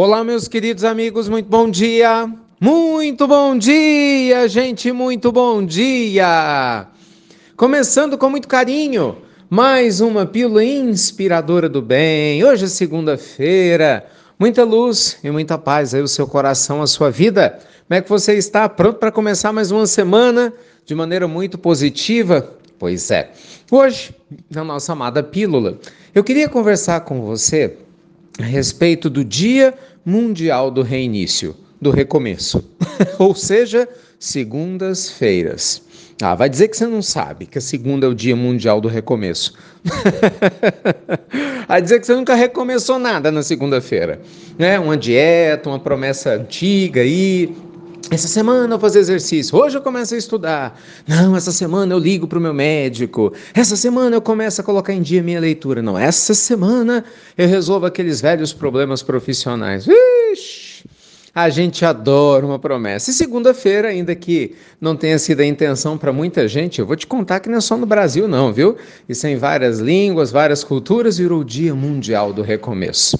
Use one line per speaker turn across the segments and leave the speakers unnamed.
Olá, meus queridos amigos, muito bom dia! Muito bom dia, gente, muito bom dia! Começando com muito carinho, mais uma pílula inspiradora do bem. Hoje é segunda-feira, muita luz e muita paz aí o seu coração, a sua vida. Como é que você está? Pronto para começar mais uma semana de maneira muito positiva? Pois é. Hoje, na nossa amada pílula, eu queria conversar com você a respeito do Dia Mundial do Reinício, do recomeço, ou seja, segundas-feiras. Ah, vai dizer que você não sabe que a segunda é o Dia Mundial do Recomeço. vai dizer que você nunca recomeçou nada na segunda-feira. Né? Uma dieta, uma promessa antiga aí, essa semana eu vou fazer exercício, hoje eu começo a estudar. Não, essa semana eu ligo para o meu médico. Essa semana eu começo a colocar em dia minha leitura. Não, essa semana eu resolvo aqueles velhos problemas profissionais. Ixi, a gente adora uma promessa. E segunda-feira, ainda que não tenha sido a intenção para muita gente, eu vou te contar que não é só no Brasil, não, viu? Isso é em várias línguas, várias culturas, virou o Dia Mundial do Recomeço.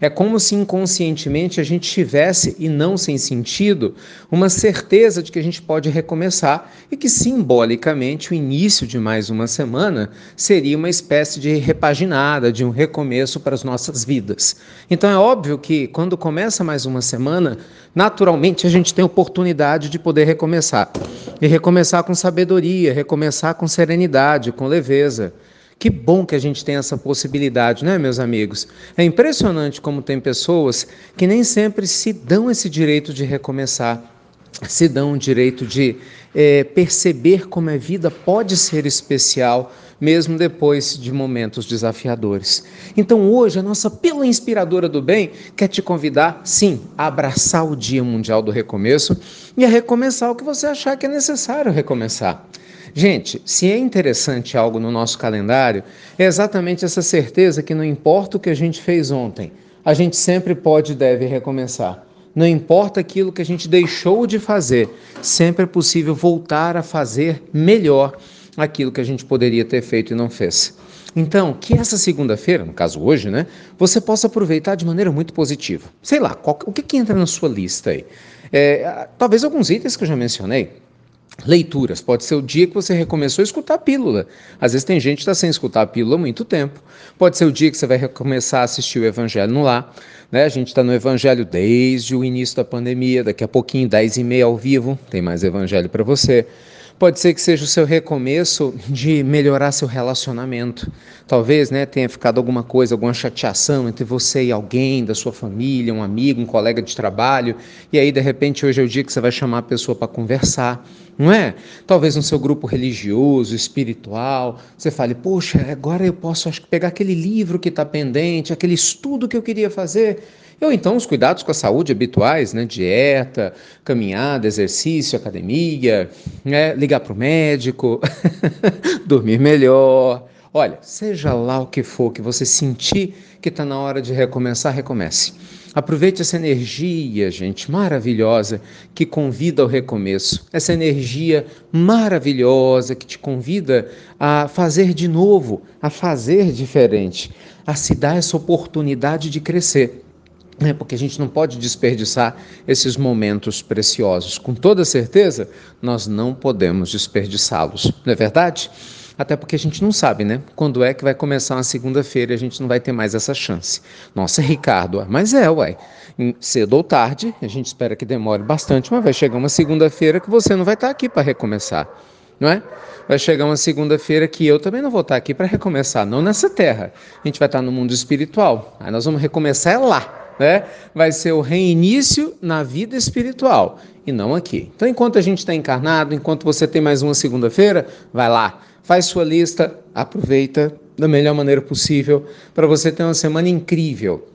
É como se inconscientemente a gente tivesse, e não sem sentido, uma certeza de que a gente pode recomeçar e que simbolicamente o início de mais uma semana seria uma espécie de repaginada, de um recomeço para as nossas vidas. Então é óbvio que quando começa mais uma semana, naturalmente a gente tem oportunidade de poder recomeçar. E recomeçar com sabedoria, recomeçar com serenidade, com leveza. Que bom que a gente tem essa possibilidade, né, meus amigos? É impressionante como tem pessoas que nem sempre se dão esse direito de recomeçar, se dão o direito de é, perceber como a vida pode ser especial, mesmo depois de momentos desafiadores. Então, hoje, a nossa pílula inspiradora do bem quer te convidar, sim, a abraçar o Dia Mundial do Recomeço e a recomeçar o que você achar que é necessário recomeçar. Gente, se é interessante algo no nosso calendário, é exatamente essa certeza que não importa o que a gente fez ontem, a gente sempre pode e deve recomeçar. Não importa aquilo que a gente deixou de fazer, sempre é possível voltar a fazer melhor aquilo que a gente poderia ter feito e não fez. Então, que essa segunda-feira, no caso hoje, né, você possa aproveitar de maneira muito positiva. Sei lá, qual, o que, que entra na sua lista aí? É, talvez alguns itens que eu já mencionei, Leituras, pode ser o dia que você recomeçou a escutar a pílula. Às vezes tem gente que está sem escutar a pílula há muito tempo. Pode ser o dia que você vai recomeçar a assistir o Evangelho no lar. Né? A gente está no Evangelho desde o início da pandemia, daqui a pouquinho, 10 e meia ao vivo, tem mais Evangelho para você. Pode ser que seja o seu recomeço de melhorar seu relacionamento. Talvez né, tenha ficado alguma coisa, alguma chateação entre você e alguém da sua família, um amigo, um colega de trabalho, e aí de repente hoje é o dia que você vai chamar a pessoa para conversar, não é? Talvez no seu grupo religioso, espiritual, você fale: Poxa, agora eu posso acho, pegar aquele livro que está pendente, aquele estudo que eu queria fazer ou então os cuidados com a saúde habituais, né? Dieta, caminhada, exercício, academia, né? ligar para o médico, dormir melhor. Olha, seja lá o que for que você sentir que está na hora de recomeçar, recomece. Aproveite essa energia, gente, maravilhosa que convida ao recomeço. Essa energia maravilhosa que te convida a fazer de novo, a fazer diferente, a se dar essa oportunidade de crescer né, porque a gente não pode desperdiçar esses momentos preciosos. Com toda certeza, nós não podemos desperdiçá-los, não é verdade? Até porque a gente não sabe, né? Quando é que vai começar uma segunda-feira e a gente não vai ter mais essa chance. Nossa, Ricardo, mas é, uai. Cedo ou tarde, a gente espera que demore bastante, mas vai chegar uma segunda-feira que você não vai estar aqui para recomeçar, não é? Vai chegar uma segunda-feira que eu também não vou estar aqui para recomeçar, não nessa terra. A gente vai estar no mundo espiritual. Aí nós vamos recomeçar lá né? Vai ser o reinício na vida espiritual e não aqui. Então, enquanto a gente está encarnado, enquanto você tem mais uma segunda-feira, vai lá, faz sua lista, aproveita da melhor maneira possível para você ter uma semana incrível.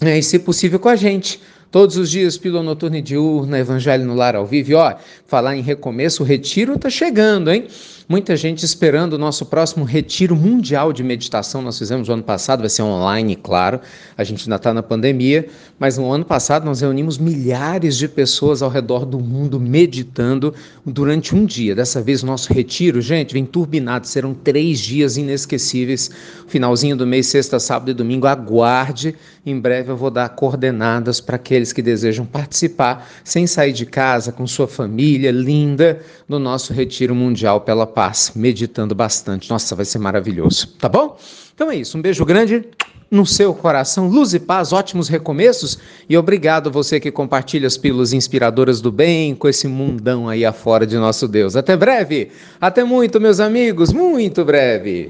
É, e, se possível, com a gente Todos os dias, pílula noturna e diurna, evangelho no lar ao vivo. E, ó, falar em recomeço, o retiro tá chegando, hein? Muita gente esperando o nosso próximo retiro mundial de meditação. Nós fizemos o ano passado, vai ser online, claro. A gente ainda está na pandemia, mas no ano passado nós reunimos milhares de pessoas ao redor do mundo meditando durante um dia. Dessa vez o nosso retiro, gente, vem turbinado. Serão três dias inesquecíveis. Finalzinho do mês, sexta, sábado e domingo. Aguarde. Em breve eu vou dar coordenadas para aqueles que desejam participar sem sair de casa, com sua família linda, no nosso retiro mundial pela paz, meditando bastante. Nossa, vai ser maravilhoso, tá bom? Então é isso, um beijo grande no seu coração, luz e paz, ótimos recomeços e obrigado você que compartilha as pílulas inspiradoras do bem com esse mundão aí afora de nosso Deus. Até breve, até muito, meus amigos, muito breve.